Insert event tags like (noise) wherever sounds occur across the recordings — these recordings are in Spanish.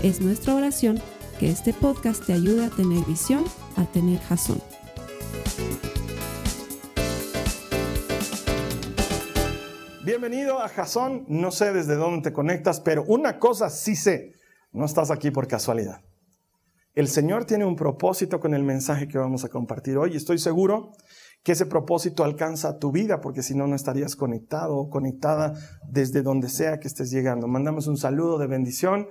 Es nuestra oración que este podcast te ayude a tener visión, a tener jazón. Bienvenido a Jazón. No sé desde dónde te conectas, pero una cosa sí sé, no estás aquí por casualidad. El Señor tiene un propósito con el mensaje que vamos a compartir hoy estoy seguro que ese propósito alcanza tu vida, porque si no, no estarías conectado o conectada desde donde sea que estés llegando. Mandamos un saludo de bendición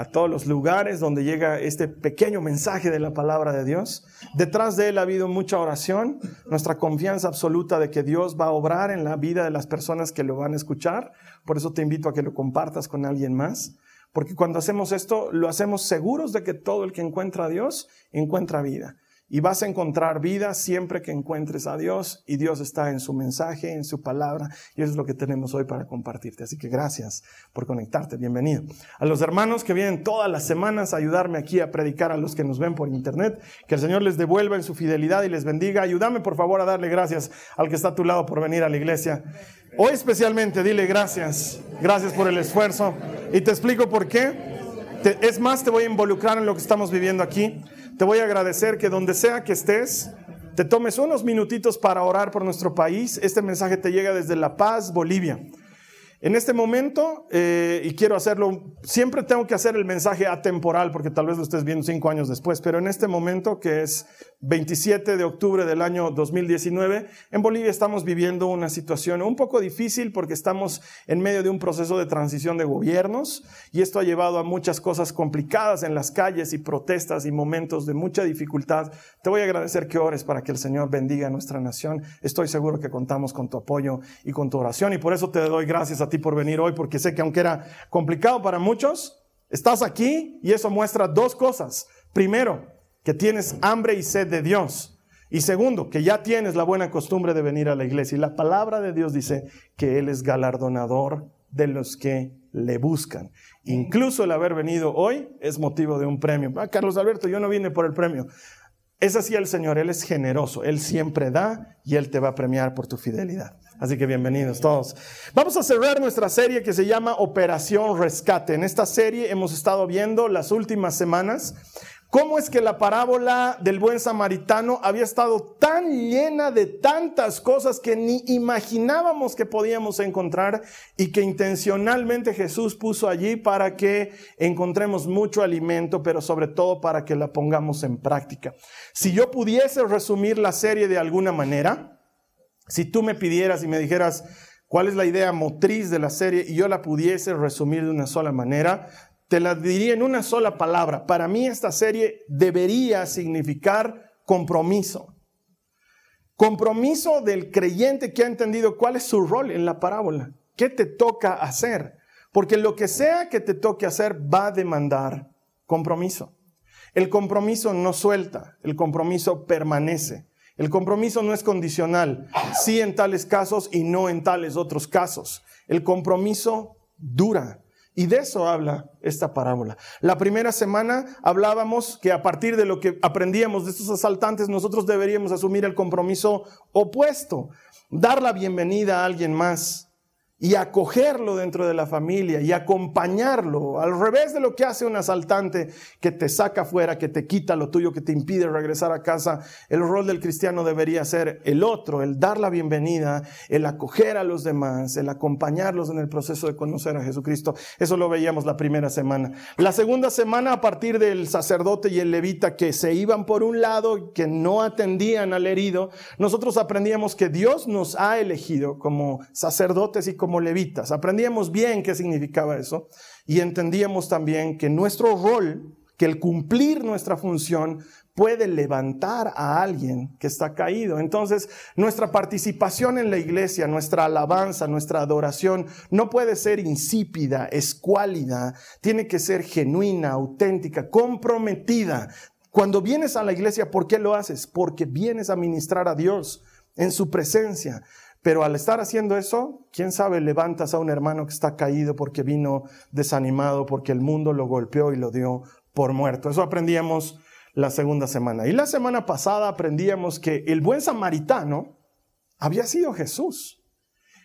a todos los lugares donde llega este pequeño mensaje de la palabra de Dios. Detrás de él ha habido mucha oración, nuestra confianza absoluta de que Dios va a obrar en la vida de las personas que lo van a escuchar. Por eso te invito a que lo compartas con alguien más, porque cuando hacemos esto, lo hacemos seguros de que todo el que encuentra a Dios encuentra vida. Y vas a encontrar vida siempre que encuentres a Dios y Dios está en su mensaje, en su palabra y eso es lo que tenemos hoy para compartirte. Así que gracias por conectarte, bienvenido. A los hermanos que vienen todas las semanas a ayudarme aquí a predicar a los que nos ven por internet, que el Señor les devuelva en su fidelidad y les bendiga. Ayúdame por favor a darle gracias al que está a tu lado por venir a la iglesia. Hoy especialmente dile gracias, gracias por el esfuerzo y te explico por qué. es más, te voy a involucrar en lo que estamos viviendo aquí. Te voy a agradecer que donde sea que estés, te tomes unos minutitos para orar por nuestro país. Este mensaje te llega desde La Paz, Bolivia. En este momento, eh, y quiero hacerlo, siempre tengo que hacer el mensaje atemporal, porque tal vez lo estés viendo cinco años después, pero en este momento, que es 27 de octubre del año 2019, en Bolivia estamos viviendo una situación un poco difícil porque estamos en medio de un proceso de transición de gobiernos y esto ha llevado a muchas cosas complicadas en las calles y protestas y momentos de mucha dificultad. Te voy a agradecer que ores para que el Señor bendiga a nuestra nación. Estoy seguro que contamos con tu apoyo y con tu oración y por eso te doy gracias a ti por venir hoy, porque sé que aunque era complicado para muchos, estás aquí y eso muestra dos cosas. Primero, que tienes hambre y sed de Dios. Y segundo, que ya tienes la buena costumbre de venir a la iglesia. Y la palabra de Dios dice que Él es galardonador de los que le buscan. Incluso el haber venido hoy es motivo de un premio. Ah, Carlos Alberto, yo no vine por el premio. Es así el Señor, Él es generoso, Él siempre da y Él te va a premiar por tu fidelidad. Así que bienvenidos todos. Vamos a cerrar nuestra serie que se llama Operación Rescate. En esta serie hemos estado viendo las últimas semanas cómo es que la parábola del buen samaritano había estado tan llena de tantas cosas que ni imaginábamos que podíamos encontrar y que intencionalmente Jesús puso allí para que encontremos mucho alimento, pero sobre todo para que la pongamos en práctica. Si yo pudiese resumir la serie de alguna manera, si tú me pidieras y me dijeras cuál es la idea motriz de la serie y yo la pudiese resumir de una sola manera, te la diría en una sola palabra. Para mí esta serie debería significar compromiso. Compromiso del creyente que ha entendido cuál es su rol en la parábola. ¿Qué te toca hacer? Porque lo que sea que te toque hacer va a demandar compromiso. El compromiso no suelta, el compromiso permanece. El compromiso no es condicional, sí en tales casos y no en tales otros casos. El compromiso dura. Y de eso habla esta parábola. La primera semana hablábamos que a partir de lo que aprendíamos de estos asaltantes, nosotros deberíamos asumir el compromiso opuesto, dar la bienvenida a alguien más, y acogerlo dentro de la familia y acompañarlo, al revés de lo que hace un asaltante que te saca fuera, que te quita lo tuyo, que te impide regresar a casa, el rol del cristiano debería ser el otro, el dar la bienvenida, el acoger a los demás, el acompañarlos en el proceso de conocer a Jesucristo. Eso lo veíamos la primera semana. La segunda semana, a partir del sacerdote y el levita que se iban por un lado, que no atendían al herido, nosotros aprendíamos que Dios nos ha elegido como sacerdotes y como levitas. Aprendíamos bien qué significaba eso y entendíamos también que nuestro rol, que el cumplir nuestra función, puede levantar a alguien que está caído. Entonces, nuestra participación en la iglesia, nuestra alabanza, nuestra adoración, no puede ser insípida, escuálida, tiene que ser genuina, auténtica, comprometida. Cuando vienes a la iglesia, ¿por qué lo haces? Porque vienes a ministrar a Dios en su presencia. Pero al estar haciendo eso, quién sabe, levantas a un hermano que está caído porque vino desanimado, porque el mundo lo golpeó y lo dio por muerto. Eso aprendíamos la segunda semana. Y la semana pasada aprendíamos que el buen samaritano había sido Jesús,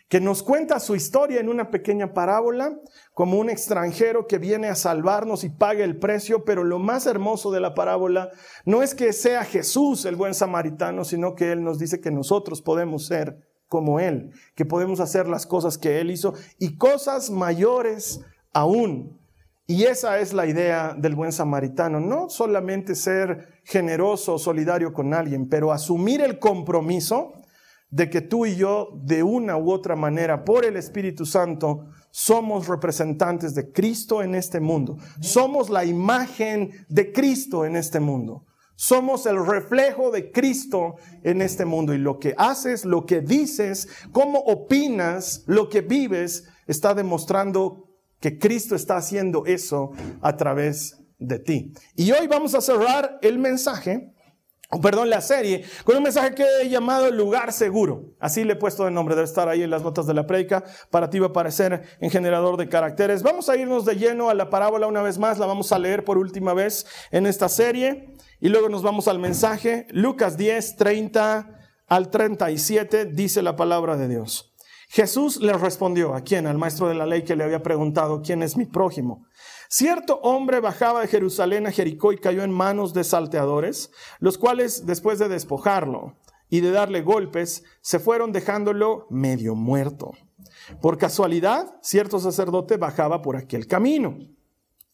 que nos cuenta su historia en una pequeña parábola, como un extranjero que viene a salvarnos y paga el precio, pero lo más hermoso de la parábola no es que sea Jesús el buen samaritano, sino que Él nos dice que nosotros podemos ser como Él, que podemos hacer las cosas que Él hizo y cosas mayores aún. Y esa es la idea del buen samaritano, no solamente ser generoso o solidario con alguien, pero asumir el compromiso de que tú y yo, de una u otra manera, por el Espíritu Santo, somos representantes de Cristo en este mundo. Somos la imagen de Cristo en este mundo. Somos el reflejo de Cristo en este mundo. Y lo que haces, lo que dices, cómo opinas, lo que vives, está demostrando que Cristo está haciendo eso a través de ti. Y hoy vamos a cerrar el mensaje, o perdón, la serie, con un mensaje que he llamado lugar seguro. Así le he puesto de nombre, debe estar ahí en las notas de la predica. Para ti va a aparecer en generador de caracteres. Vamos a irnos de lleno a la parábola una vez más, la vamos a leer por última vez en esta serie. Y luego nos vamos al mensaje. Lucas 10, 30 al 37 dice la palabra de Dios. Jesús le respondió, ¿a quién? Al maestro de la ley que le había preguntado, ¿quién es mi prójimo? Cierto hombre bajaba de Jerusalén a Jericó y cayó en manos de salteadores, los cuales, después de despojarlo y de darle golpes, se fueron dejándolo medio muerto. Por casualidad, cierto sacerdote bajaba por aquel camino.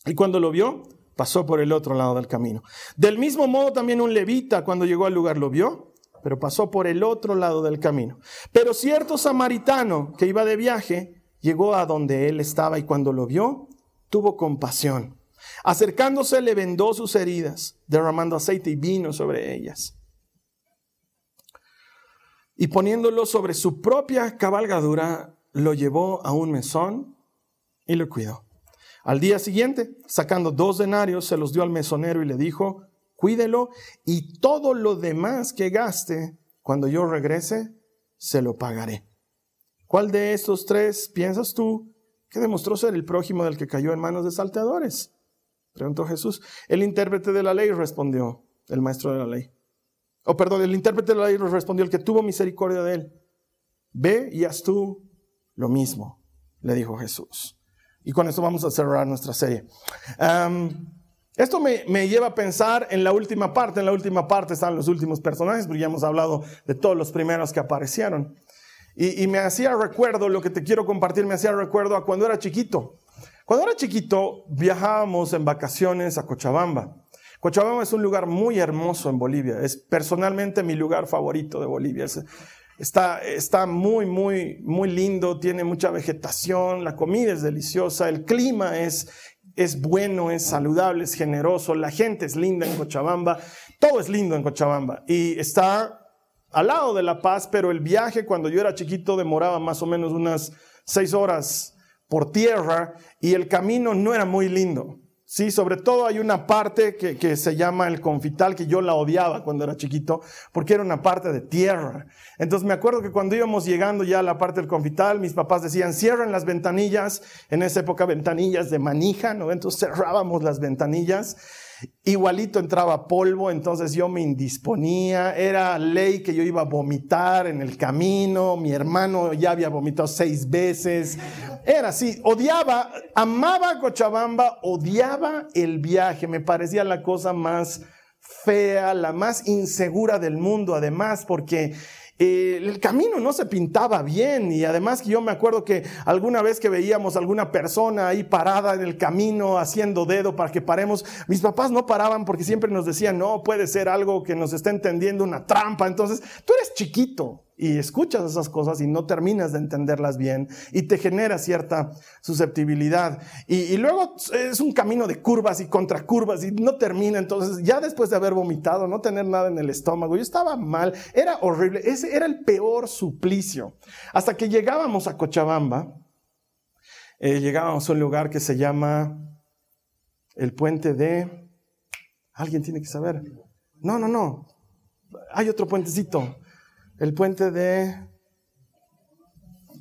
Y cuando lo vio, pasó por el otro lado del camino. Del mismo modo, también un levita, cuando llegó al lugar, lo vio pero pasó por el otro lado del camino. Pero cierto samaritano que iba de viaje llegó a donde él estaba y cuando lo vio, tuvo compasión. Acercándose le vendó sus heridas, derramando aceite y vino sobre ellas. Y poniéndolo sobre su propia cabalgadura, lo llevó a un mesón y lo cuidó. Al día siguiente, sacando dos denarios, se los dio al mesonero y le dijo, cuídelo y todo lo demás que gaste, cuando yo regrese, se lo pagaré. ¿Cuál de estos tres piensas tú que demostró ser el prójimo del que cayó en manos de salteadores? Preguntó Jesús. El intérprete de la ley respondió, el maestro de la ley. O oh, perdón, el intérprete de la ley respondió, el que tuvo misericordia de él. Ve y haz tú lo mismo, le dijo Jesús. Y con esto vamos a cerrar nuestra serie. Esto me, lleva a pensar en la última parte. En la última parte están los últimos personajes, porque ya hemos hablado de todos los primeros que aparecieron. Y, me hacía recuerdo, lo que te quiero compartir, me hacía recuerdo a cuando era chiquito. Cuando era chiquito viajábamos en vacaciones a Cochabamba. Cochabamba es un lugar muy hermoso en Bolivia. Es personalmente mi lugar favorito de Bolivia. está, está muy, muy, muy lindo, tiene mucha vegetación, la comida es deliciosa, el clima es es bueno, es saludable, es generoso, la gente es linda en Cochabamba, todo es lindo en Cochabamba y está al lado de La Paz, pero el viaje cuando yo era chiquito demoraba más o menos unas seis horas por tierra y el camino no era muy lindo. Sí, sobre todo hay una parte que, que, se llama el confital, que yo la odiaba cuando era chiquito, porque era una parte de tierra. Entonces me acuerdo que cuando íbamos llegando ya a la parte del confital, mis papás decían, cierren las ventanillas, en esa época ventanillas de manija, ¿no? Entonces cerrábamos las ventanillas Igualito entraba polvo, entonces yo me indisponía, era ley que yo iba a vomitar en el camino, mi hermano ya había vomitado seis veces, era así, odiaba, amaba Cochabamba, odiaba el viaje, me parecía la cosa más fea, la más insegura del mundo, además, porque el camino no se pintaba bien y además que yo me acuerdo que alguna vez que veíamos alguna persona ahí parada en el camino haciendo dedo para que paremos, mis papás no paraban porque siempre nos decían, no, puede ser algo que nos está entendiendo una trampa. Entonces, tú eres chiquito y escuchas esas cosas y no terminas de entenderlas bien y te genera cierta susceptibilidad. Y, luego es un camino de curvas y contracurvas y no termina. Entonces, ya después de haber vomitado, no tener nada en el estómago, yo estaba mal, era horrible, ese era el peor suplicio. Hasta que llegábamos a Cochabamba, eh, llegábamos a un lugar que se llama el puente de... Alguien tiene que saber. No, no, no. Hay otro puentecito. El puente de...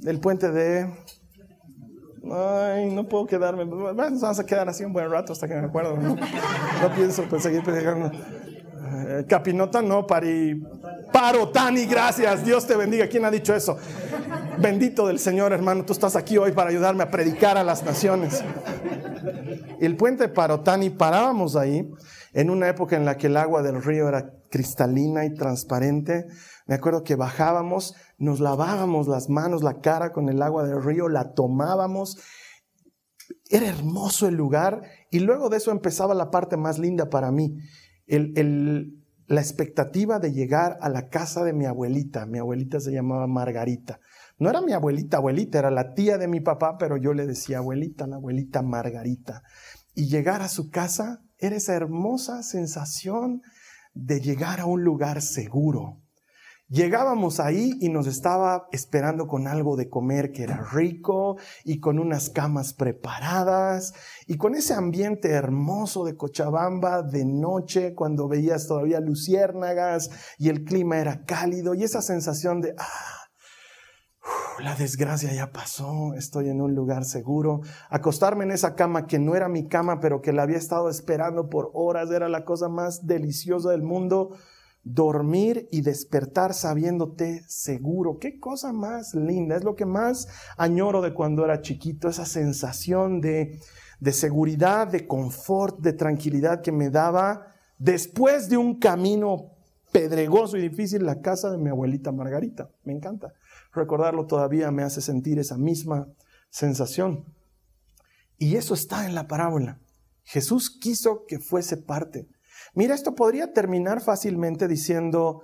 El puente de... Ay, no puedo quedarme. Vamos a quedar así un buen rato hasta que me acuerdo. No, pienso pues, seguir predicando. Eh, Capinota, no, pari. Parotani, gracias. Dios te bendiga. ¿Quién ha dicho eso? Bendito del Señor, hermano. Tú estás aquí hoy para ayudarme a predicar a las naciones. El puente Parotani, parábamos ahí en una época en la que el agua del río era cristalina y transparente. Me acuerdo que bajábamos, nos lavábamos las manos, la cara con el agua del río, la tomábamos. Era hermoso el lugar y luego de eso empezaba la parte más linda para mí, la expectativa de llegar a la casa de mi abuelita. Mi abuelita se llamaba Margarita. No era mi abuelita, abuelita, era la tía de mi papá, pero yo le decía abuelita, la abuelita Margarita. Y llegar a su casa era esa hermosa sensación de llegar a un lugar seguro, Llegábamos ahí y nos estaba esperando con algo de comer que era rico y con unas camas preparadas y con ese ambiente hermoso de Cochabamba de noche cuando veías todavía luciérnagas y el clima era cálido y esa sensación de, ah, la desgracia ya pasó, estoy en un lugar seguro. Acostarme en esa cama que no era mi cama, pero que la había estado esperando por horas, era la cosa más deliciosa del mundo dormir y despertar sabiéndote seguro. Qué cosa más linda. Es lo que más añoro de cuando era chiquito, esa sensación de, de seguridad, de confort, de tranquilidad que me daba después de un camino pedregoso y difícil la casa de mi abuelita Margarita. Me encanta. Recordarlo todavía me hace sentir esa misma sensación. Y eso está en la parábola. Jesús quiso que fuese parte Mira, esto podría terminar fácilmente diciendo,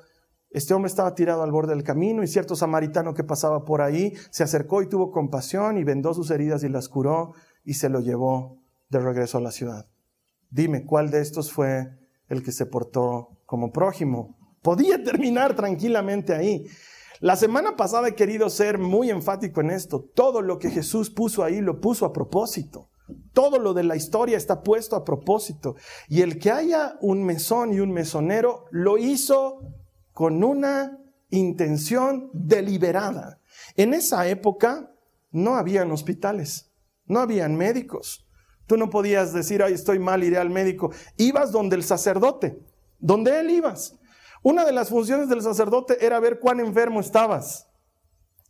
este hombre estaba tirado al borde del camino y cierto samaritano que pasaba por ahí se acercó y tuvo compasión y vendó sus heridas y las curó y se lo llevó de regreso a la ciudad. Dime, ¿cuál de estos fue el que se portó como prójimo? Podía terminar tranquilamente ahí. La semana pasada he querido ser muy enfático en esto. Todo lo que Jesús puso ahí lo puso a propósito. Todo lo de la historia está puesto a propósito. Y el que haya un mesón y un mesonero lo hizo con una intención deliberada. En esa época no habían hospitales, no habían médicos. Tú no podías decir, ay, estoy mal, iré al médico. Ibas donde el sacerdote, donde él ibas. Una de las funciones del sacerdote era ver cuán enfermo estabas.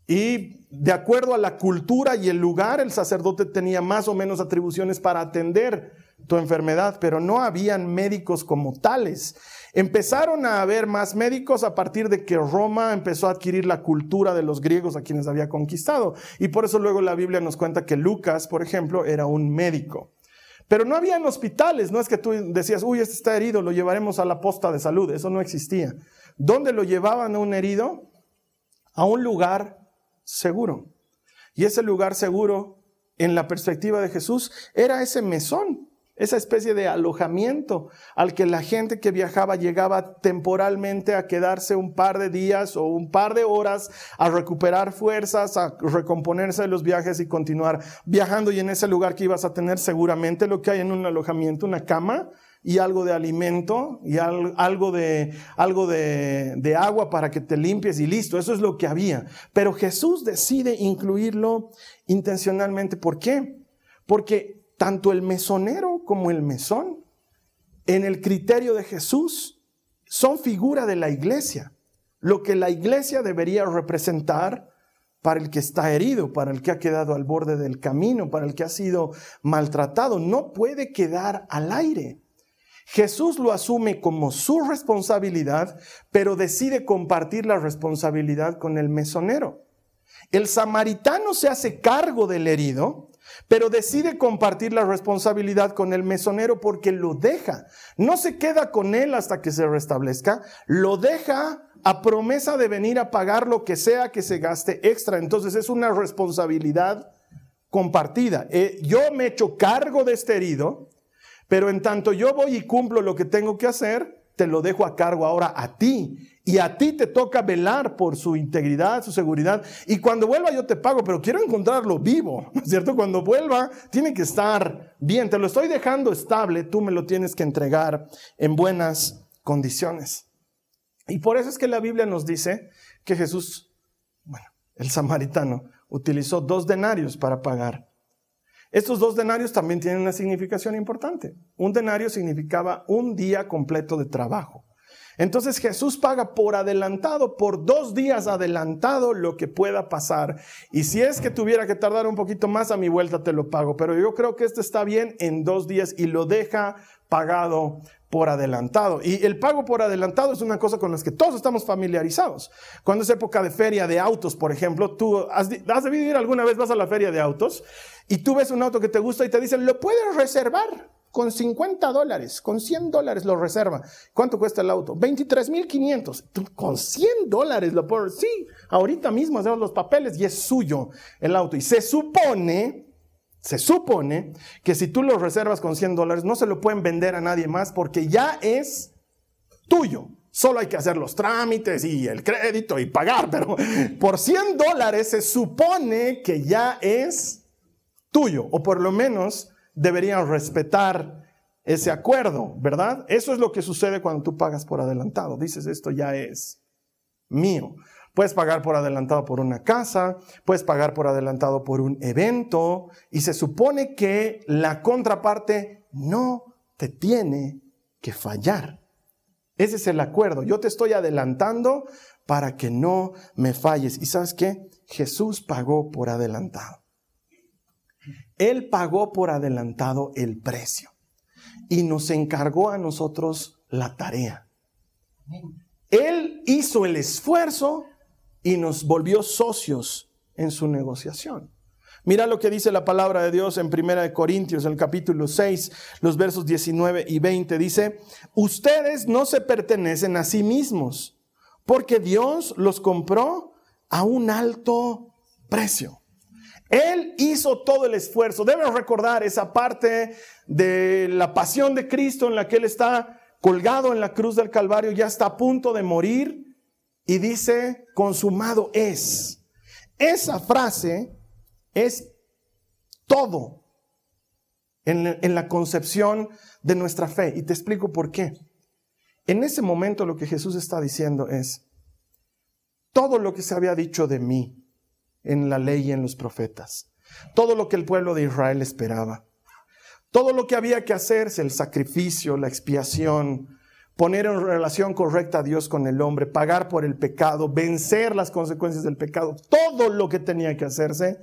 Y de acuerdo a la cultura y el lugar, el sacerdote tenía más o menos atribuciones para atender tu enfermedad, pero no habían médicos como tales. Empezaron a haber más médicos a partir de que Roma empezó a adquirir la cultura de los griegos a quienes había conquistado. Y por eso luego la Biblia nos cuenta que Lucas, por ejemplo, era un médico. Pero no habían hospitales, no es que tú decías, uy, este está herido, lo llevaremos a la posta de salud, eso no existía. ¿Dónde lo llevaban a un herido? A un lugar seguro. Y ese lugar seguro, en la perspectiva de Jesús, era ese mesón, esa especie de alojamiento al que la gente que viajaba llegaba temporalmente a quedarse un par de días o un par de horas a recuperar fuerzas, a recomponerse de los viajes y continuar viajando. Y en ese lugar que ibas a tener seguramente lo que hay en un alojamiento, una cama, y algo de alimento y algo, de, algo de, agua para que te limpies y listo. Eso es lo que había. Pero Jesús decide incluirlo intencionalmente. ¿Por qué? Porque tanto el mesonero como el mesón, en el criterio de Jesús, son figura de la iglesia. Lo que la iglesia debería representar para el que está herido, para el que ha quedado al borde del camino, para el que ha sido maltratado, no puede quedar al aire. Jesús lo asume como su responsabilidad, pero decide compartir la responsabilidad con el mesonero. El samaritano se hace cargo del herido, pero decide compartir la responsabilidad con el mesonero porque lo deja. No se queda con él hasta que se restablezca, lo deja a promesa de venir a pagar lo que sea que se gaste extra. Entonces es una responsabilidad compartida. Eh, yo me echo cargo de este herido, pero en tanto yo voy y cumplo lo que tengo que hacer, te lo dejo a cargo ahora a ti. Y a ti te toca velar por su integridad, su seguridad. Y cuando vuelva yo te pago, pero quiero encontrarlo vivo, ¿no es cierto? Cuando vuelva tiene que estar bien. Te lo estoy dejando estable, tú me lo tienes que entregar en buenas condiciones. Y por eso es que la Biblia nos dice que Jesús, bueno, el samaritano, utilizó dos denarios para pagar. Estos dos denarios también tienen una significación importante. Un denario significaba un día completo de trabajo. Entonces Jesús paga por adelantado, por dos días adelantado lo que pueda pasar. Y si es que tuviera que tardar un poquito más a mi vuelta, te lo pago. Pero yo creo que este está bien en dos días y lo deja pagado por adelantado. Y el pago por adelantado es una cosa con la que todos estamos familiarizados. Cuando es época de feria de autos, por ejemplo, tú has, has debido ir alguna vez, vas a la feria de autos y tú ves un auto que te gusta y te dicen, lo puedes reservar con 50 dólares, con 100 dólares lo reserva. ¿Cuánto cuesta el auto? 23.500. Con 100 dólares lo puedo, sí, ahorita mismo hacemos los papeles y es suyo el auto. Y se supone se supone que si tú lo reservas con 100 dólares, no se lo pueden vender a nadie más porque ya es tuyo. Solo hay que hacer los trámites y el crédito y pagar, (laughs) pero por 100 dólares se supone que ya es tuyo, o por lo menos deberían respetar ese acuerdo, ¿verdad? Eso es lo que sucede cuando tú pagas por adelantado. Dices, esto ya es mío. Puedes pagar por adelantado por una casa, puedes pagar por adelantado por un evento y se supone que la contraparte no te tiene que fallar. Ese es el acuerdo. Yo te estoy adelantando para que no me falles. ¿Y sabes qué? Jesús pagó por adelantado. Él pagó por adelantado el precio y nos encargó a nosotros la tarea. Él hizo el esfuerzo y nos volvió socios en su negociación. Mira lo que dice la palabra de Dios en 1 Corintios, el capítulo 6, los versos 19 y 20. Dice, ustedes no se pertenecen a sí mismos, porque Dios los compró a un alto precio. Él hizo todo el esfuerzo. Debes recordar esa parte de la pasión de Cristo en la que Él está colgado en la cruz del Calvario, ya está a punto de morir y dice, consumado es. Esa frase es todo en, la concepción de nuestra fe. Y te explico por qué. En ese momento lo que Jesús está diciendo es, todo lo que se había dicho de mí en la ley y en los profetas, todo lo que el pueblo de Israel esperaba, todo lo que había que hacerse, el sacrificio, la expiación, poner en relación correcta a Dios con el hombre, pagar por el pecado, vencer las consecuencias del pecado, todo lo que tenía que hacerse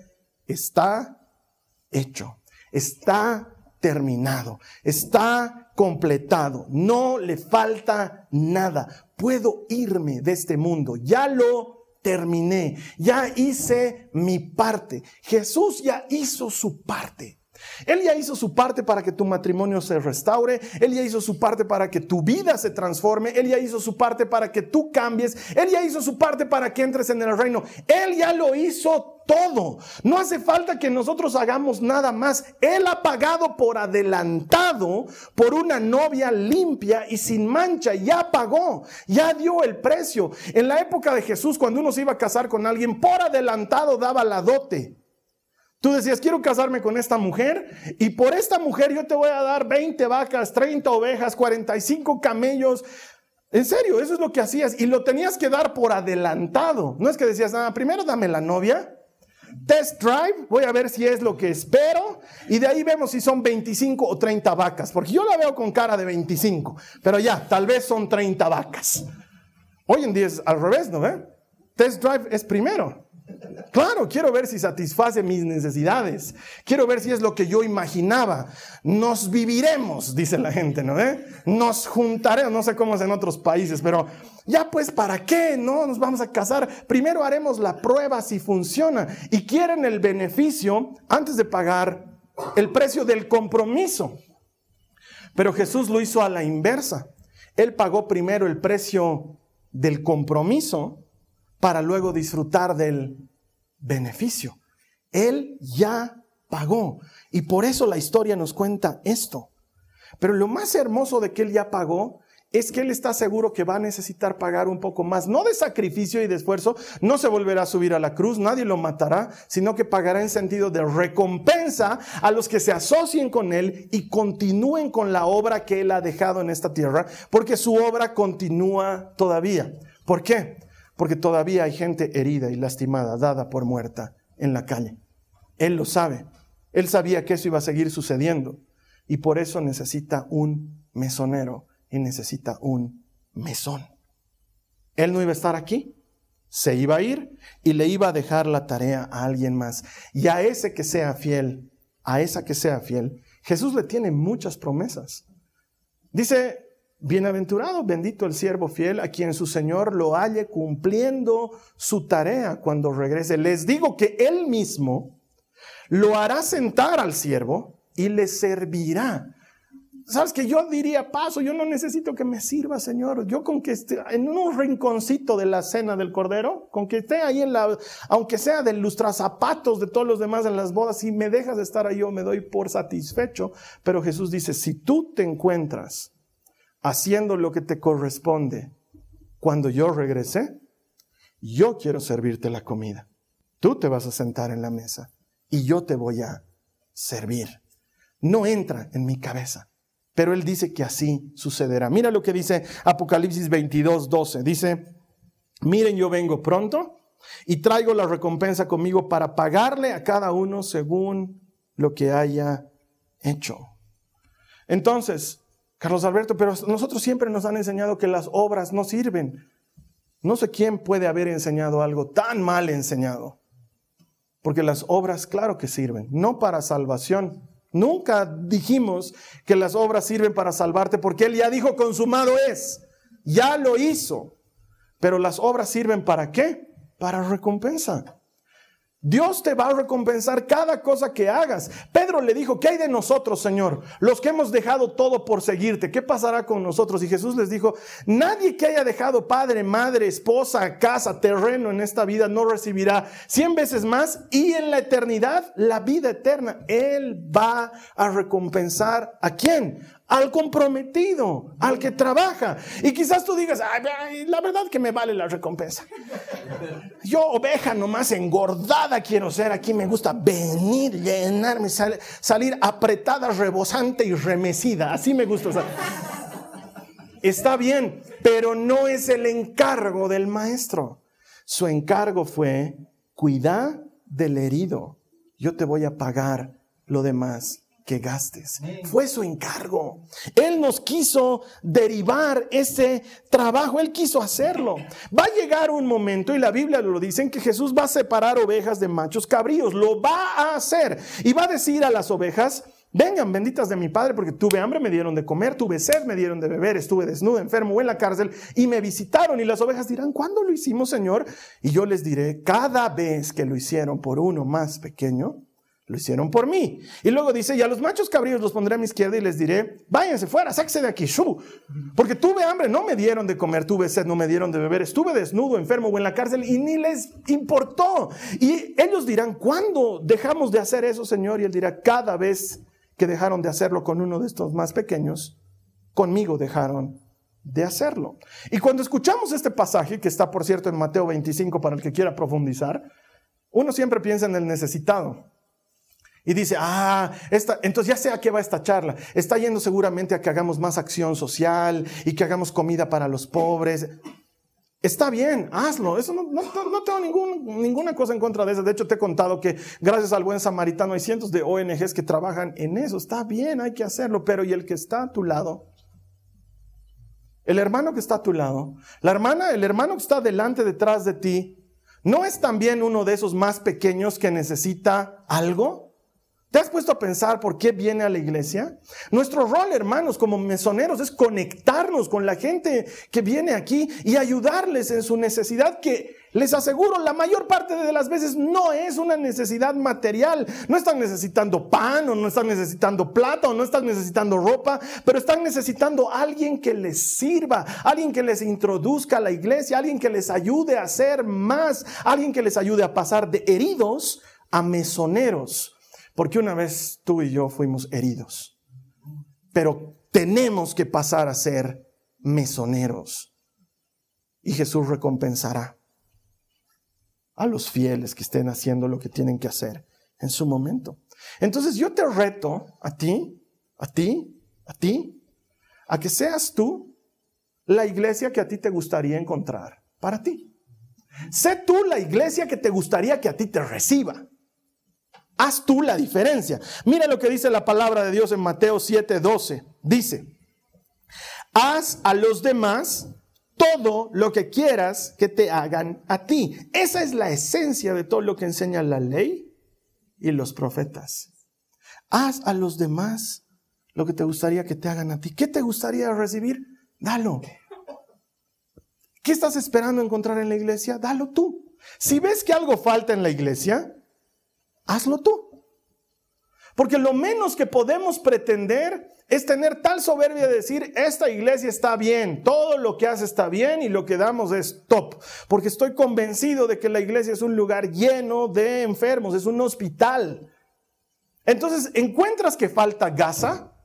está hecho, está terminado, está completado, no le falta nada. Puedo irme de este mundo, ya lo terminé, ya hice mi parte. Jesús ya hizo su parte. Él ya hizo su parte para que tu matrimonio se restaure, Él ya hizo su parte para que tu vida se transforme, Él ya hizo su parte para que tú cambies, Él ya hizo su parte para que entres en el reino. Él ya lo hizo todo. No hace falta que nosotros hagamos nada más. Él ha pagado por adelantado por una novia limpia y sin mancha. Ya pagó, ya dio el precio. En la época de Jesús, cuando uno se iba a casar con alguien, por adelantado daba la dote. Tú decías, quiero casarme con esta mujer y por esta mujer yo te voy a dar 20 vacas, 30 ovejas, 45 camellos. En serio, eso es lo que hacías y lo tenías que dar por adelantado. No es que decías, nada, primero dame la novia, test drive, voy a ver si es lo que espero y de ahí vemos si son 25 o 30 vacas, porque yo la veo con cara de 25, pero ya, tal vez son 30 vacas. Hoy en día es al revés, ¿no? Test drive es primero. Claro, quiero ver si satisface mis necesidades. Quiero ver si es lo que yo imaginaba. Nos viviremos, dice la gente, ¿no? ¿Eh? Nos juntaremos, no sé cómo es en otros países, pero ya pues, ¿para qué? No, nos vamos a casar. Primero haremos la prueba si funciona. Y quieren el beneficio antes de pagar el precio del compromiso. Pero Jesús lo hizo a la inversa. Él pagó primero el precio del compromiso para luego disfrutar del beneficio. Él ya pagó. Y por eso la historia nos cuenta esto. Pero lo más hermoso de que Él ya pagó es que Él está seguro que va a necesitar pagar un poco más, no de sacrificio y de esfuerzo, no se volverá a subir a la cruz, nadie lo matará, sino que pagará en sentido de recompensa a los que se asocien con Él y continúen con la obra que Él ha dejado en esta tierra, porque su obra continúa todavía. ¿Por qué? Porque todavía hay gente herida y lastimada, dada por muerta en la calle. Él lo sabe. Él sabía que eso iba a seguir sucediendo y por eso necesita un mesonero y necesita un mesón. Él no iba a estar aquí, se iba a ir y le iba a dejar la tarea a alguien más. Y a ese que sea fiel, a esa que sea fiel, Jesús le tiene muchas promesas. Dice, bienaventurado, bendito el siervo fiel, a quien su Señor lo halle cumpliendo su tarea cuando regrese. Les digo que él mismo lo hará sentar al siervo y le servirá. Sabes que yo diría, paso, yo no necesito que me sirva, Señor. Yo con que esté en un rinconcito de la cena del Cordero, con que esté ahí en la, aunque sea de zapatos de todos los demás en las bodas, si me dejas de estar ahí, yo me doy por satisfecho. Pero Jesús dice, si tú te encuentras haciendo lo que te corresponde cuando yo regrese, yo quiero servirte la comida. Tú te vas a sentar en la mesa y yo te voy a servir. No entra en mi cabeza. Pero él dice que así sucederá. Mira lo que dice Apocalipsis 22, 12. Dice, miren, yo vengo pronto y traigo la recompensa conmigo para pagarle a cada uno según lo que haya hecho. Entonces, Carlos Alberto, pero nosotros siempre nos han enseñado que las obras no sirven. No sé quién puede haber enseñado algo tan mal enseñado. Porque las obras, claro que sirven, no para salvación, Nunca dijimos que las obras sirven para salvarte porque Él ya dijo consumado es. Ya lo hizo. Pero las obras sirven para qué? Para recompensa. Dios te va a recompensar cada cosa que hagas. Pedro le dijo, ¿qué hay de nosotros, Señor? Los que hemos dejado todo por seguirte, ¿qué pasará con nosotros? Y Jesús les dijo, nadie que haya dejado padre, madre, esposa, casa, terreno en esta vida no recibirá cien veces más y en la eternidad la vida eterna. Él va a recompensar a quién? Al comprometido, al que trabaja. Y quizás tú digas, la verdad que me vale la recompensa. Yo oveja nomás engordada quiero ser, aquí me gusta venir, llenarme, salir apretada, rebosante y remecida. Así me gusta. Está bien, pero no es el encargo del maestro. Su encargo fue cuidar del herido. Yo te voy a pagar lo demás que gastes. Fue su encargo. Él nos quiso derivar ese trabajo, Él quiso hacerlo. Va a llegar un momento, y la Biblia lo dice, en que Jesús va a separar ovejas de machos cabríos. Lo va a hacer. Y va a decir a las ovejas, vengan benditas de mi Padre, porque tuve hambre, me dieron de comer, tuve sed, me dieron de beber, estuve desnudo, enfermo o en la cárcel, y me visitaron. Y las ovejas dirán, ¿cuándo lo hicimos, Señor? Y yo les diré, cada vez que lo hicieron por uno más pequeño, lo hicieron por mí. Y luego dice, y a los machos cabríos los pondré a mi izquierda y les diré, váyanse fuera, sáquese de aquí, shu. Porque tuve hambre, no me dieron de comer, tuve sed, no me dieron de beber, estuve desnudo, enfermo o en la cárcel y ni les importó. Y ellos dirán, ¿cuándo dejamos de hacer eso, Señor? Y él dirá, cada vez que dejaron de hacerlo con uno de estos más pequeños, conmigo dejaron de hacerlo. Y cuando escuchamos este pasaje, que está por cierto en Mateo 25 para el que quiera profundizar, uno siempre piensa en el necesitado. Y dice, ah, esta, entonces ya sé a qué va esta charla. Está yendo seguramente a que hagamos más acción social y que hagamos comida para los pobres. Está bien, hazlo. Eso no, no, tengo ningún, ninguna cosa en contra de eso. De hecho, te he contado que gracias al buen samaritano hay cientos de ONGs que trabajan en eso. Está bien, hay que hacerlo. Pero ¿y el que está a tu lado? El hermano que está a tu lado, la hermana, el hermano que está delante, detrás de ti, ¿no es también uno de esos más pequeños que necesita algo? ¿Te has puesto a pensar por qué viene a la iglesia? Nuestro rol, hermanos, como mesoneros, es conectarnos con la gente que viene aquí y ayudarles en su necesidad que Les aseguro, la mayor parte de las veces no es una necesidad material. No están necesitando pan o no están necesitando plata o no están necesitando ropa, pero están necesitando alguien que les sirva, alguien que les introduzca a la iglesia, alguien que les ayude a ser más, alguien que les ayude a pasar de heridos a mesoneros. Porque una vez tú y yo fuimos heridos, pero tenemos que pasar a ser mesoneros. Y Jesús recompensará a los fieles que estén haciendo lo que tienen que hacer en su momento. Entonces yo te reto a ti, a ti, a ti, a que seas tú la iglesia que a ti te gustaría encontrar para ti. Sé tú la iglesia que te gustaría que a ti te reciba. Haz tú la diferencia. Mira lo que dice la palabra de Dios en Mateo 7:12. Dice, haz a los demás todo lo que quieras que te hagan a ti. Esa es la esencia de todo lo que enseña la ley y los profetas. Haz a los demás lo que te gustaría que te hagan a ti. ¿Qué te gustaría recibir? Dalo. ¿Qué estás esperando encontrar en la iglesia? Dalo tú. Si ves que algo falta en la iglesia, hazlo tú. Porque lo menos que podemos pretender es tener tal soberbia de decir, esta iglesia está bien, todo lo que hace está bien y lo que damos es top. Porque estoy convencido de que la iglesia es un lugar lleno de enfermos, es un hospital. Entonces, encuentras que falta gasa,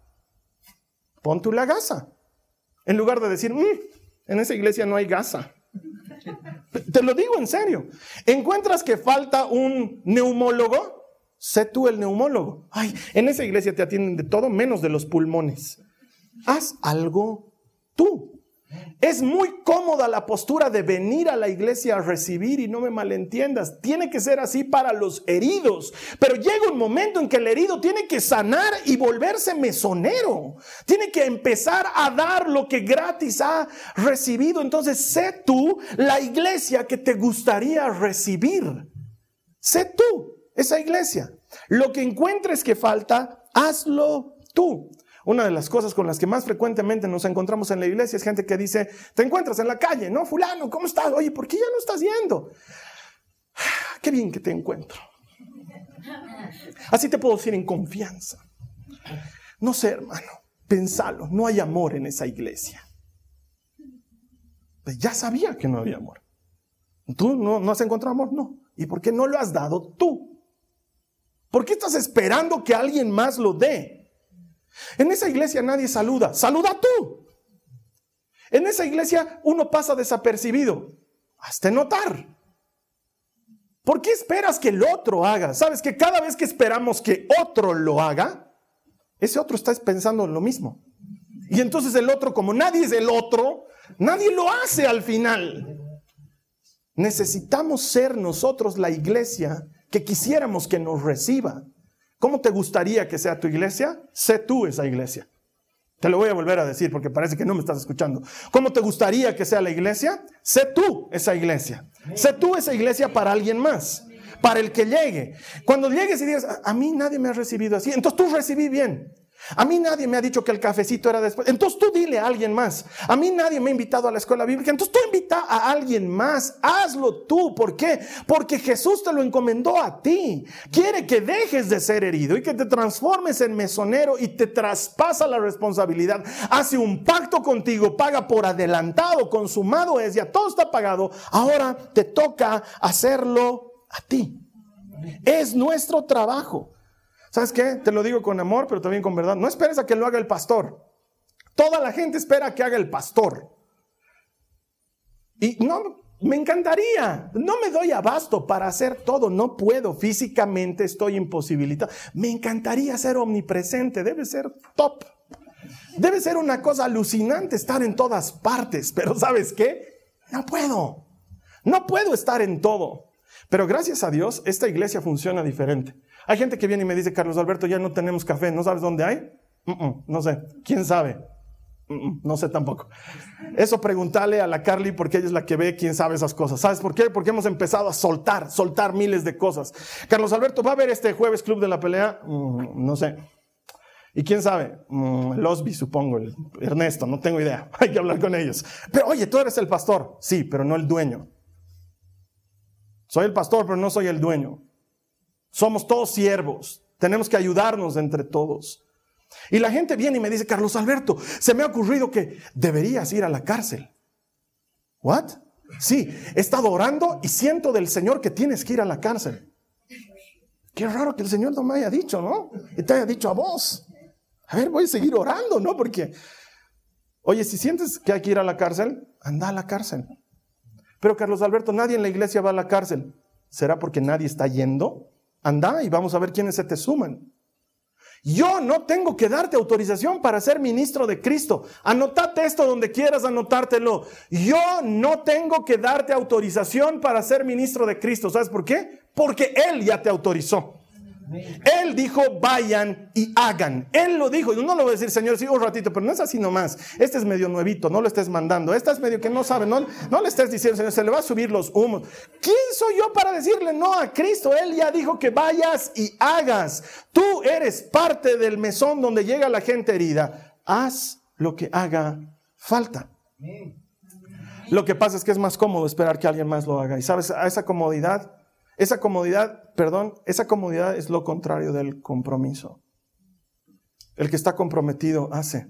pon tú la gasa. En lugar de decir, mm, en esa iglesia no hay gasa. Te lo digo en serio. Encuentras que falta un neumólogo, Sé tú el neumólogo. Ay, en esa iglesia te atienden de todo menos de los pulmones. Haz algo tú. Es muy cómoda la postura de venir a la iglesia a recibir y no me malentiendas. Tiene que ser así para los heridos. Pero llega un momento en que el herido tiene que sanar y volverse mesonero. Tiene que empezar a dar lo que gratis ha recibido. Entonces, sé tú la iglesia que te gustaría recibir. Sé tú esa iglesia. Lo que encuentres que falta, hazlo tú. Una de las cosas con las que más frecuentemente nos encontramos en la iglesia es gente que dice, te encuentras en la calle, ¿no? Fulano, ¿cómo estás? Oye, ¿por qué ya no estás yendo? (sighs) Qué bien que te encuentro. Así te puedo decir en confianza. No sé, hermano, pensalo, no hay amor en esa iglesia. Pues ya sabía que no había amor. ¿Tú no, no has encontrado amor? No. ¿Y por qué no lo has dado tú? ¿Por qué estás esperando que alguien más lo dé? En esa iglesia nadie saluda, saluda tú. En esa iglesia uno pasa desapercibido, hazte notar. ¿Por qué esperas que el otro haga? Sabes que cada vez que esperamos que otro lo haga, ese otro está pensando en lo mismo. Y entonces el otro, como nadie es el otro, nadie lo hace al final. Necesitamos ser nosotros la iglesia que quisiéramos que nos reciba. ¿Cómo te gustaría que sea tu iglesia? Sé tú esa iglesia. Te lo voy a volver a decir porque parece que no me estás escuchando. ¿Cómo te gustaría que sea la iglesia? Sé tú esa iglesia. Sé tú esa iglesia para alguien más, para el que llegue. Cuando llegues y digas, a, mí nadie me ha recibido así, entonces tú recibí bien. A mí nadie me ha dicho que el cafecito era después. Entonces tú dile a alguien más. A mí nadie me ha invitado a la escuela bíblica. Entonces tú invita a alguien más. Hazlo tú. ¿Por qué? Porque Jesús te lo encomendó a ti. Quiere que dejes de ser herido y que te transformes en mesonero y te traspasa la responsabilidad. Hace un pacto contigo, paga por adelantado, consumado es, ya todo está pagado. Ahora te toca hacerlo a ti. Es nuestro trabajo. ¿Sabes qué? Te lo digo con amor, pero también con verdad. No esperes a que lo haga el pastor. Toda la gente espera que haga el pastor. Y no, me encantaría. No me doy abasto para hacer todo. No puedo. Físicamente estoy imposibilitado. Me encantaría ser omnipresente. Debe ser top. Debe ser una cosa alucinante estar en todas partes. Pero ¿sabes qué? No puedo. No puedo estar en todo. Pero gracias a Dios, esta iglesia funciona diferente. Hay gente que viene y me dice, Carlos Alberto, ya no tenemos café, ¿no sabes dónde hay? no sé, ¿quién sabe? no sé tampoco. Eso preguntarle a la Carly porque ella es la que ve quién sabe esas cosas. ¿Sabes por qué? Porque hemos empezado a soltar, soltar miles de cosas. Carlos Alberto, ¿va a ver este jueves Club de la Pelea? no sé. ¿Y quién sabe? el Osby, supongo, Ernesto, no tengo idea. (laughs) Hay que hablar con ellos. Pero oye, tú eres el pastor. Sí, pero no el dueño. Soy el pastor, pero no soy el dueño. Somos todos siervos. Tenemos que ayudarnos entre todos. Y la gente viene y me dice, Carlos Alberto, se me ha ocurrido que deberías ir a la cárcel. ¿What? Sí, he estado orando y siento del Señor que tienes que ir a la cárcel. Qué raro que el Señor no me haya dicho, ¿no? Y te haya dicho a vos. A ver, voy a seguir orando, ¿no? Porque, oye, si sientes que hay que ir a la cárcel, anda a la cárcel. Pero Carlos Alberto, nadie en la iglesia va a la cárcel. ¿Será porque nadie está yendo? Anda y vamos a ver quiénes se te suman. Yo no tengo que darte autorización para ser ministro de Cristo. Anotate esto donde quieras anotártelo. Yo no tengo que darte autorización para ser ministro de Cristo. ¿Sabes por qué? Porque Él ya te autorizó. Él dijo, vayan y hagan. Él lo dijo. Yo no lo voy a decir, Señor, sí, un ratito, pero no es así nomás. Este es medio nuevito, no lo estés mandando. Este es medio que no sabe, no, no le estés diciendo, Señor, se le va a subir los humos. ¿Quién soy yo para decirle no a Cristo? Él ya dijo que vayas y hagas. Tú eres parte del mesón donde llega la gente herida. Haz lo que haga falta. Lo que pasa es que es más cómodo esperar que alguien más lo haga. Y sabes, a esa comodidad esa comodidad, perdón, esa comodidad es lo contrario del compromiso. El que está comprometido hace.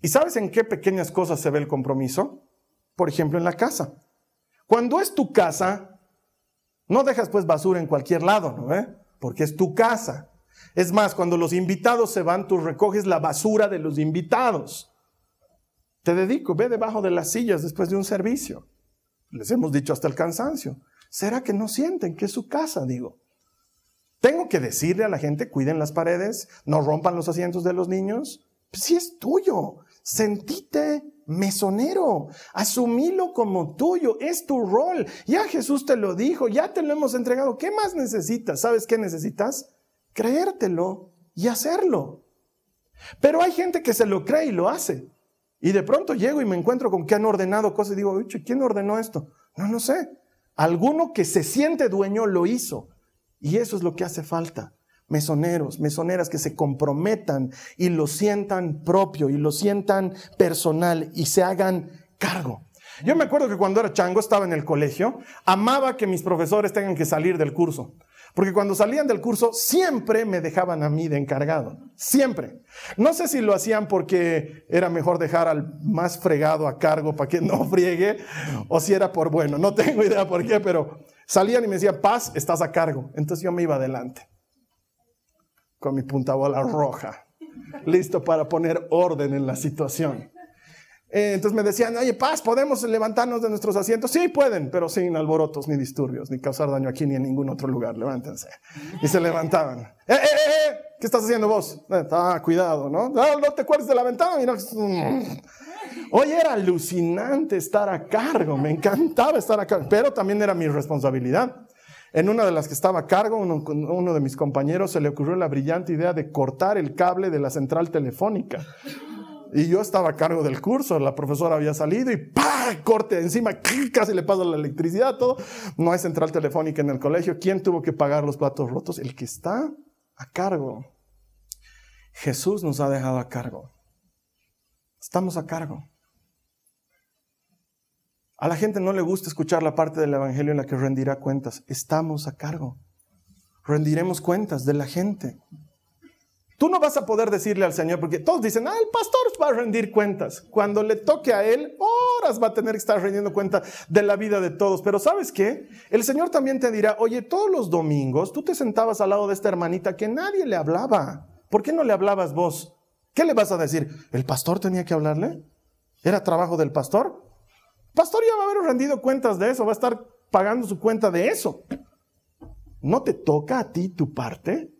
¿Y sabes en qué pequeñas cosas se ve el compromiso? Por ejemplo, en la casa. Cuando es tu casa, no dejas pues basura en cualquier lado, ¿no? Eh? Porque es tu casa. Es más, cuando los invitados se van, tú recoges la basura de los invitados. Te dedico, ve debajo de las sillas después de un servicio. Les hemos dicho hasta el cansancio. ¿Será que no sienten que es su casa? Digo. Tengo que decirle a la gente, cuiden las paredes, no rompan los asientos de los niños. Pues si es tuyo, sentite mesonero, asumilo como tuyo, es tu rol. Ya Jesús te lo dijo, ya te lo hemos entregado. ¿Qué más necesitas? ¿Sabes qué necesitas? Creértelo y hacerlo. Pero hay gente que se lo cree y lo hace. Y de pronto llego y me encuentro con que han ordenado cosas y digo, ¿quién ordenó esto? No, no sé. Alguno que se siente dueño lo hizo. Y eso es lo que hace falta. Mesoneros, mesoneras que se comprometan y lo sientan propio y lo sientan personal y se hagan cargo. Yo me acuerdo que cuando era chango, estaba en el colegio, amaba que mis profesores tengan que salir del curso. Porque cuando salían del curso siempre me dejaban a mí de encargado, siempre. No sé si lo hacían porque era mejor dejar al más fregado a cargo para que (laughs) no friegue o si era por bueno, no tengo idea por qué, pero salían y me decían, paz, estás a cargo. Entonces yo me iba adelante con mi punta bola roja, listo para poner orden en la situación. Eh, entonces me decían, oye, Paz, ¿podemos levantarnos de nuestros asientos? Sí, pueden, pero sin alborotos ni disturbios, ni causar daño aquí ni en ningún otro lugar. Levántense. Y se levantaban. ¡Eh, eh, eh! eh! ¿Qué estás haciendo vos? Ah, cuidado, ¿no? No, no te acuerdes de la ventana. Oye, era alucinante estar a cargo. Me encantaba estar a cargo, pero también era mi responsabilidad. En una de las que estaba a cargo, uno, uno de mis compañeros se le ocurrió la brillante idea de cortar el cable de la central telefónica. Y yo estaba a cargo del curso, la profesora había salido y ¡pah! Corte encima, casi le pasa la electricidad, todo. No hay central telefónica en el colegio. ¿Quién tuvo que pagar los platos rotos? El que está a cargo. Jesús nos ha dejado a cargo. Estamos a cargo. A la gente no le gusta escuchar la parte del Evangelio en la que rendirá cuentas. Estamos a cargo. Rendiremos cuentas de la gente. Tú no vas a poder decirle al Señor, porque todos dicen, ah, el pastor va a rendir cuentas. Cuando le toque a él, horas va a tener que estar rendiendo cuenta de la vida de todos. Pero ¿sabes qué? El Señor también te dirá, oye, todos los domingos tú te sentabas al lado de esta hermanita que nadie le hablaba. ¿Por qué no le hablabas vos? ¿Qué le vas a decir? ¿El pastor tenía que hablarle? ¿Era trabajo del pastor? El pastor ya va a haber rendido cuentas de eso, va a estar pagando su cuenta de eso. ¿No te toca a ti tu parte?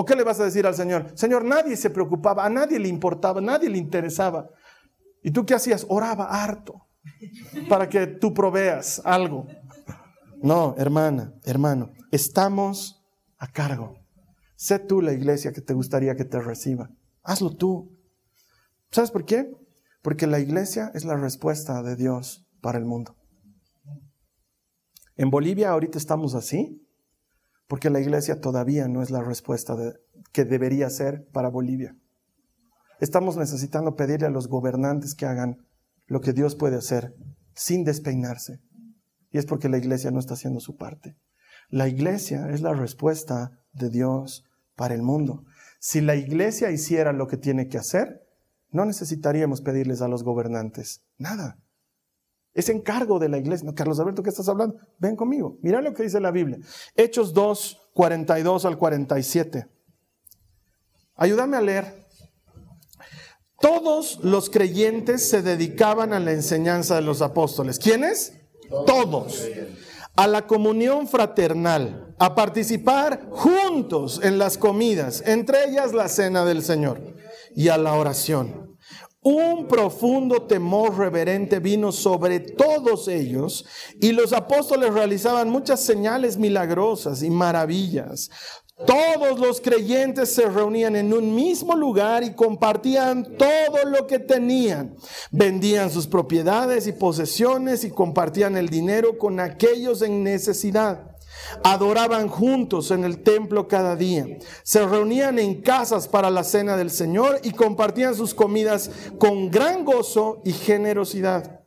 ¿O qué le vas a decir al Señor? Señor, nadie se preocupaba, a nadie le importaba, a nadie le interesaba. ¿Y tú qué hacías? Oraba harto para que tú proveas algo. No, hermana, hermano, estamos a cargo. Sé tú la iglesia que te gustaría que te reciba. Hazlo tú. ¿Sabes por qué? Porque la iglesia es la respuesta de Dios para el mundo. En Bolivia ahorita estamos así porque la iglesia todavía no es la respuesta que debería ser para Bolivia. Estamos necesitando pedirle a los gobernantes que hagan lo que Dios puede hacer sin despeinarse, Y es porque la iglesia no está haciendo su parte. La iglesia es la respuesta de Dios para el mundo. Si la iglesia hiciera lo que tiene que hacer, no necesitaríamos pedirles a los gobernantes nada. Es encargo de la iglesia. No, Carlos Alberto, ¿qué estás hablando? Ven conmigo. Mira lo que dice la Biblia. Hechos 2, 42 al 47. Ayúdame a leer. Todos los creyentes se dedicaban a la enseñanza de los apóstoles. ¿Quiénes? Todos. A la comunión fraternal, a participar juntos en las comidas, entre ellas la cena del Señor, y a la oración. Un profundo temor reverente vino sobre todos ellos y los apóstoles realizaban muchas señales milagrosas y maravillas. Todos los creyentes se reunían en un mismo lugar y compartían todo lo que tenían. Vendían sus propiedades y posesiones y compartían el dinero con aquellos en necesidad. Adoraban juntos en el templo cada día. Se reunían en casas para la cena del Señor y compartían sus comidas con gran gozo y generosidad.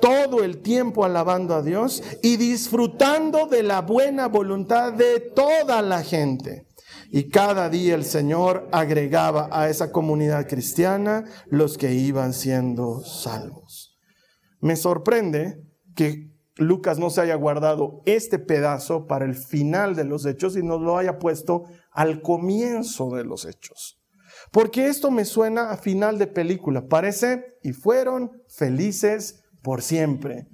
Todo el tiempo alabando a Dios y disfrutando de la buena voluntad de toda la gente. Y cada día el Señor agregaba a esa comunidad cristiana los que iban siendo salvos. Me sorprende que Lucas no se haya guardado este pedazo para el final de los hechos y nos lo haya puesto al comienzo de los hechos. Porque esto me suena a final de película. Parece, y fueron felices por siempre.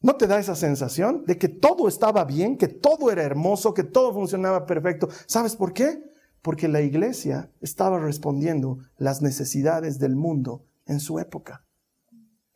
¿No te da esa sensación de que todo estaba bien, que todo era hermoso, que todo funcionaba perfecto? ¿Sabes por qué? Porque la iglesia estaba respondiendo las necesidades del mundo en su época.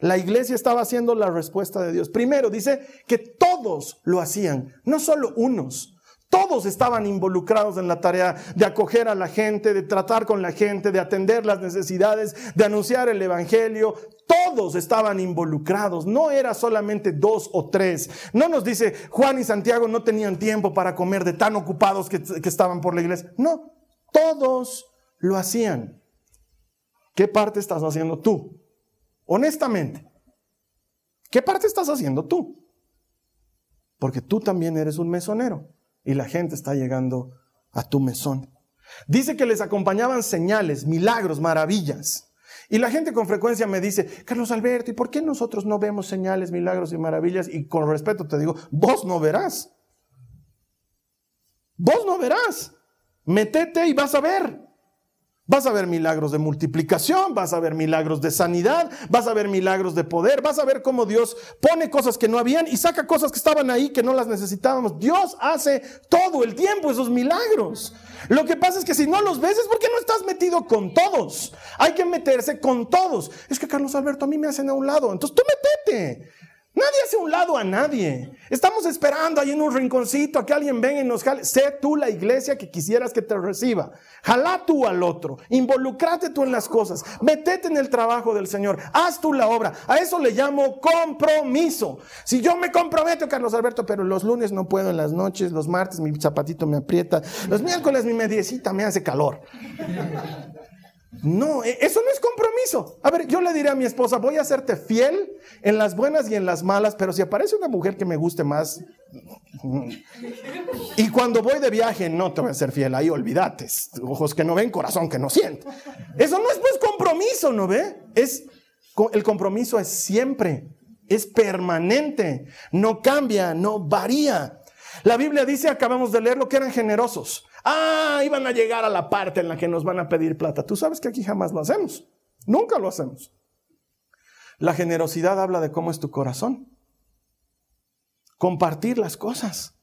La iglesia estaba haciendo la respuesta de Dios. Primero dice que todos lo hacían, no solo unos. Todos estaban involucrados en la tarea de acoger a la gente, de tratar con la gente, de atender las necesidades, de anunciar el Evangelio. Todos estaban involucrados, no era solamente dos o tres. No nos dice Juan y Santiago no tenían tiempo para comer de tan ocupados que, que estaban por la iglesia. No, todos lo hacían. ¿Qué parte estás haciendo tú? Honestamente, ¿qué parte estás haciendo tú? Porque tú también eres un mesonero y la gente está llegando a tu mesón. Dice que les acompañaban señales, milagros, maravillas. Y la gente con frecuencia me dice, Carlos Alberto, ¿y por qué nosotros no vemos señales, milagros y maravillas? Y con respeto te digo, vos no verás. Vos no verás. Metete y vas a ver. Vas a ver milagros de multiplicación, vas a ver milagros de sanidad, vas a ver milagros de poder, vas a ver cómo Dios pone cosas que no habían y saca cosas que estaban ahí que no las necesitábamos. Dios hace todo el tiempo esos milagros. Lo que pasa es que si no los ves es porque no estás metido con todos. Hay que meterse con todos. Es que Carlos Alberto a mí me hacen a un lado, entonces tú metete. Nadie hace un lado a nadie. Estamos esperando ahí en un rinconcito a que alguien venga y nos jale. Sé tú la iglesia que quisieras que te reciba. Jalá tú al otro. Involucrate tú en las cosas. Metete en el trabajo del Señor. Haz tú la obra. A eso le llamo compromiso. Si yo me comprometo, Carlos Alberto, pero los lunes no puedo en las noches, los martes mi zapatito me aprieta, los miércoles mi mediecita me hace calor. No, e, eso no es compromiso. A ver, yo le diré a mi esposa, voy a hacerte fiel en las buenas y en las malas, pero si aparece una mujer que me guste más, y cuando voy de viaje, no te voy a ser fiel, ahí olvídate. Ojos que no ven, corazón que no siente. Eso no es pues compromiso, ¿no ve? Es, el compromiso es siempre, es permanente, no cambia, no varía. La Biblia dice, acabamos de leer lo que eran generosos. Ah, iban a llegar a la parte en la que nos van a pedir plata. Tú sabes que aquí jamás lo hacemos. Nunca lo hacemos. La generosidad habla de cómo es tu corazón. Compartir las cosas.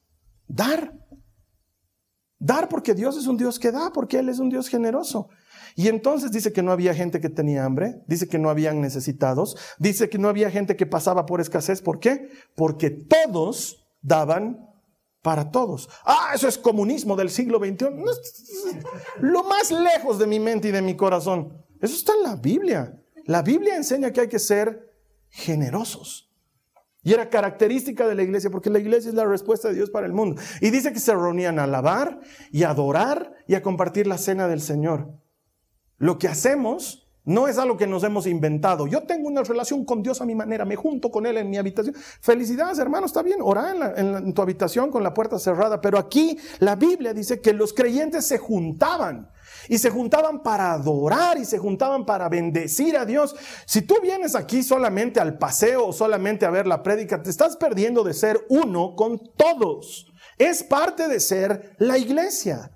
Dar. Dar porque Dios es un Dios que da, porque Él es un Dios generoso. Y entonces dice que no había gente que tenía hambre, dice que no habían necesitados, dice que no había gente que pasaba por escasez. ¿Por qué? Porque todos daban para todos. Ah, eso es comunismo del siglo XXI. lo más lejos de mi mente y de mi corazón. Eso está en la Biblia. La Biblia enseña que hay que ser generosos. Y era característica de la iglesia, porque la iglesia es la respuesta de Dios para el mundo. Y dice que se reunían a alabar y a adorar y a compartir la cena del Señor. Lo que hacemos No es algo que nos hemos inventado. Yo tengo una relación con Dios a mi manera, me junto con Él en mi habitación. Felicidades, hermano, está bien, ora en, en, tu habitación con la puerta cerrada. Pero aquí la Biblia dice que los creyentes se juntaban. Y se juntaban para adorar y se juntaban para bendecir a Dios. Si tú vienes aquí solamente al paseo o solamente a ver la prédica, te estás perdiendo de ser uno con todos. Es parte de ser la iglesia.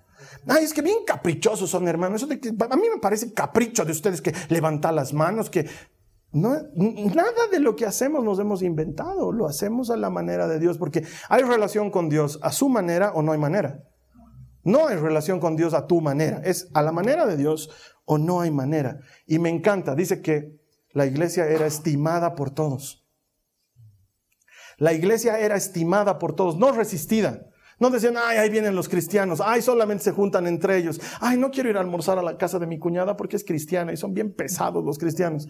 Ay, es que bien caprichosos son, hermanos. Eso a mí me parece capricho de ustedes que levantar las manos, que no, nada de lo que hacemos nos hemos inventado, lo hacemos a la manera de Dios, porque hay relación con Dios a su manera o no hay manera. No hay relación con Dios a tu manera, es a la manera de Dios o no hay manera. Y me encanta, dice que la iglesia era estimada por todos. La iglesia era estimada por todos, no resistida. No decían, ay, ahí vienen los cristianos, ay, solamente se juntan entre ellos, ay, no quiero ir a almorzar a la casa de mi cuñada porque es cristiana y son bien pesados los cristianos.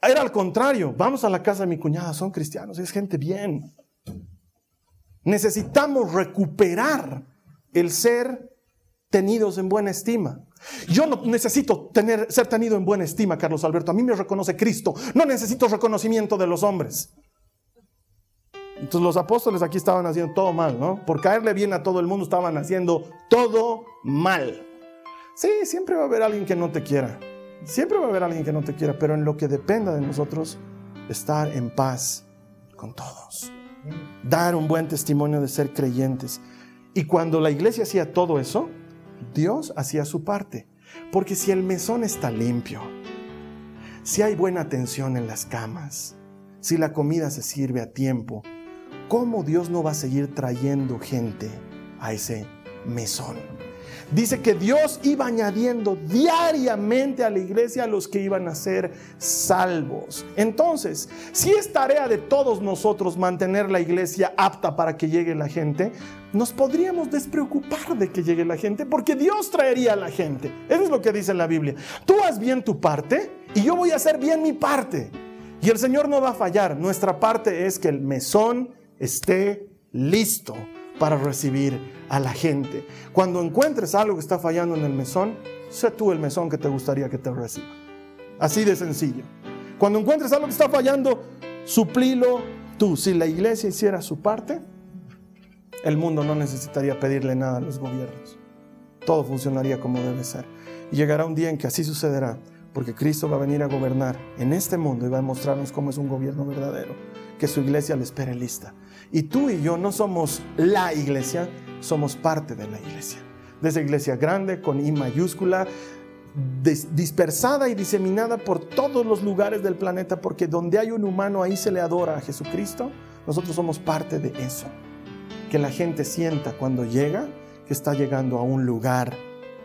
Era al contrario, vamos a la casa de mi cuñada, son cristianos, es gente bien. Necesitamos recuperar el ser tenidos en buena estima. Yo no necesito tener, ser tenido en buena estima, Carlos Alberto. A mí me reconoce Cristo. No necesito reconocimiento de los hombres. Entonces los apóstoles aquí estaban haciendo todo mal, ¿no? Por caerle bien a todo el mundo estaban haciendo todo mal. Sí, siempre va a haber alguien que no te quiera. Siempre va a haber alguien que no te quiera, pero en lo que dependa de nosotros, estar en paz con todos. Dar un buen testimonio de ser creyentes. Y cuando la iglesia hacía todo eso, Dios hacía su parte. Porque si el mesón está limpio, si hay buena atención en las camas, si la comida se sirve a tiempo, ¿cómo Dios no va a seguir trayendo gente a ese mesón? Dice que Dios iba añadiendo diariamente a la iglesia a los que iban a ser salvos. Entonces, si es tarea de todos nosotros mantener la iglesia apta para que llegue la gente, nos podríamos despreocupar de que llegue la gente porque Dios traería a la gente. Eso es lo que dice la Biblia. Tú haz bien tu parte y yo voy a hacer bien mi parte. Y el Señor no va a fallar. Nuestra parte es que el mesón esté listo para recibir a la gente. Cuando encuentres algo que está fallando en el mesón, sé tú el mesón que te gustaría que te reciba. Así de sencillo. Cuando encuentres algo que está fallando, suplilo tú. Si la iglesia hiciera su parte, el mundo no necesitaría pedirle nada a los gobiernos. Todo funcionaría como debe ser. Y llegará un día en que así sucederá, porque Cristo va a venir a gobernar en este mundo y va a mostrarnos cómo es un gobierno verdadero, que su iglesia le espere lista. Y tú y yo no somos la iglesia, somos parte de la iglesia. De esa iglesia grande, con I mayúscula, dispersada y diseminada por todos los lugares del planeta, porque donde hay un humano ahí se le adora a Jesucristo. Nosotros somos parte de eso. Que la gente sienta cuando llega que está llegando a un lugar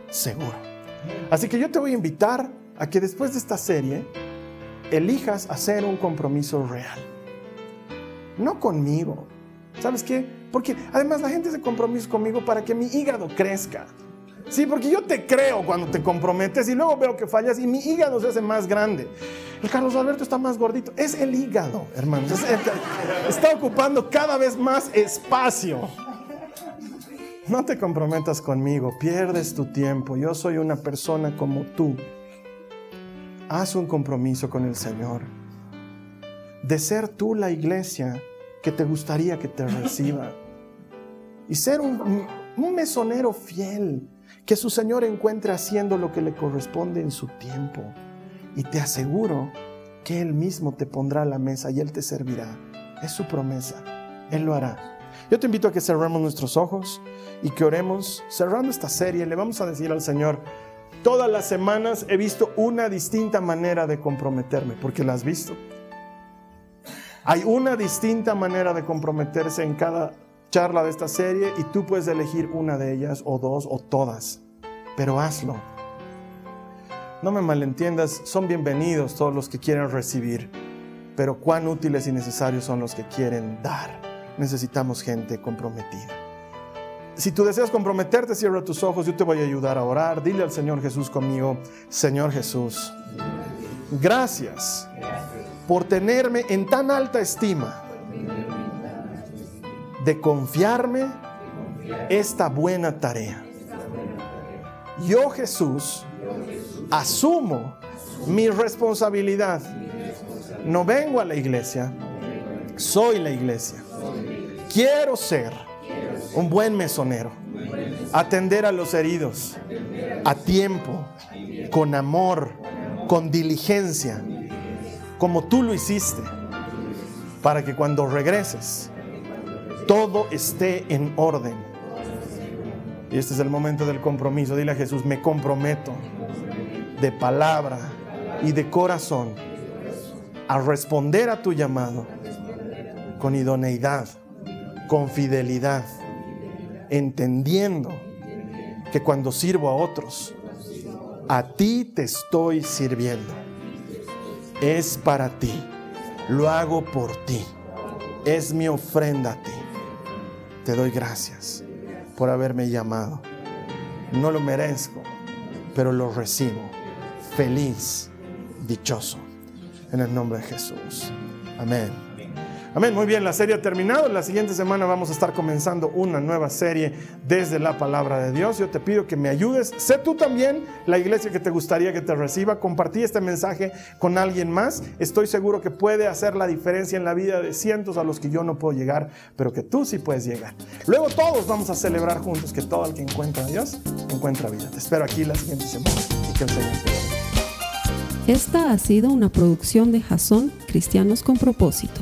seguro. Así que yo te voy a invitar a que después de esta serie elijas hacer un compromiso real. No conmigo, ¿Sabes qué? Porque además la gente se compromiso conmigo para que mi hígado crezca. Sí, porque yo te creo cuando te comprometes y luego veo que fallas y mi hígado se hace más grande. El Carlos Alberto está más gordito. Es el hígado, hermanos. está ocupando cada vez más espacio. No te comprometas conmigo, pierdes tu tiempo. Yo soy una persona como tú. Haz un compromiso con el Señor. De ser tú la iglesia que te gustaría que te reciba. Y ser un, mesonero fiel, que su Señor encuentre haciendo lo que le corresponde en su tiempo. Y te aseguro que Él mismo te pondrá a la mesa y Él te servirá. Es su promesa. Él lo hará. Yo te invito a que cerremos nuestros ojos y que oremos. Cerrando esta serie, le vamos a decir al Señor, todas las semanas he visto una distinta manera de comprometerme, porque la has visto. Hay una distinta manera de comprometerse en cada charla de esta serie y tú puedes elegir una de ellas o dos o todas, pero hazlo. No me malentiendas, son bienvenidos todos los que quieren recibir, pero cuán útiles y necesarios son los que quieren dar. Necesitamos gente comprometida. Si tú deseas comprometerte, cierra tus ojos, yo te voy a ayudar a orar. Dile al Señor Jesús conmigo, Señor Jesús, gracias por tenerme en tan alta estima de confiarme esta buena tarea. Yo Jesús asumo mi responsabilidad. No vengo a la iglesia, soy la iglesia. Quiero ser un buen mesonero, atender a los heridos a tiempo, con amor, con diligencia, como tú lo hiciste, para que cuando regreses todo esté en orden. Y este es el momento del compromiso. Dile a Jesús, me comprometo de palabra y de corazón a responder a tu llamado con idoneidad, con fidelidad, entendiendo que cuando sirvo a otros, a ti te estoy sirviendo. Es para ti, lo hago por ti, es mi ofrenda a ti. Te doy gracias por haberme llamado. No lo merezco, pero lo recibo. Feliz, dichoso. En el nombre de Jesús. Amén. Amén, muy bien, la serie ha terminado. La siguiente semana vamos a estar comenzando una nueva serie desde la palabra de Dios. Yo te pido que me ayudes. Sé tú también la iglesia que te gustaría que te reciba. Compartí este mensaje con alguien más. Estoy seguro que puede hacer la diferencia en la vida de cientos a los que yo no puedo llegar, pero que tú sí puedes llegar. Luego todos vamos a celebrar juntos que todo el que encuentra a Dios encuentra vida. Te espero aquí la siguiente semana y que el Señor Esta ha sido una producción de Jason Cristianos con propósito.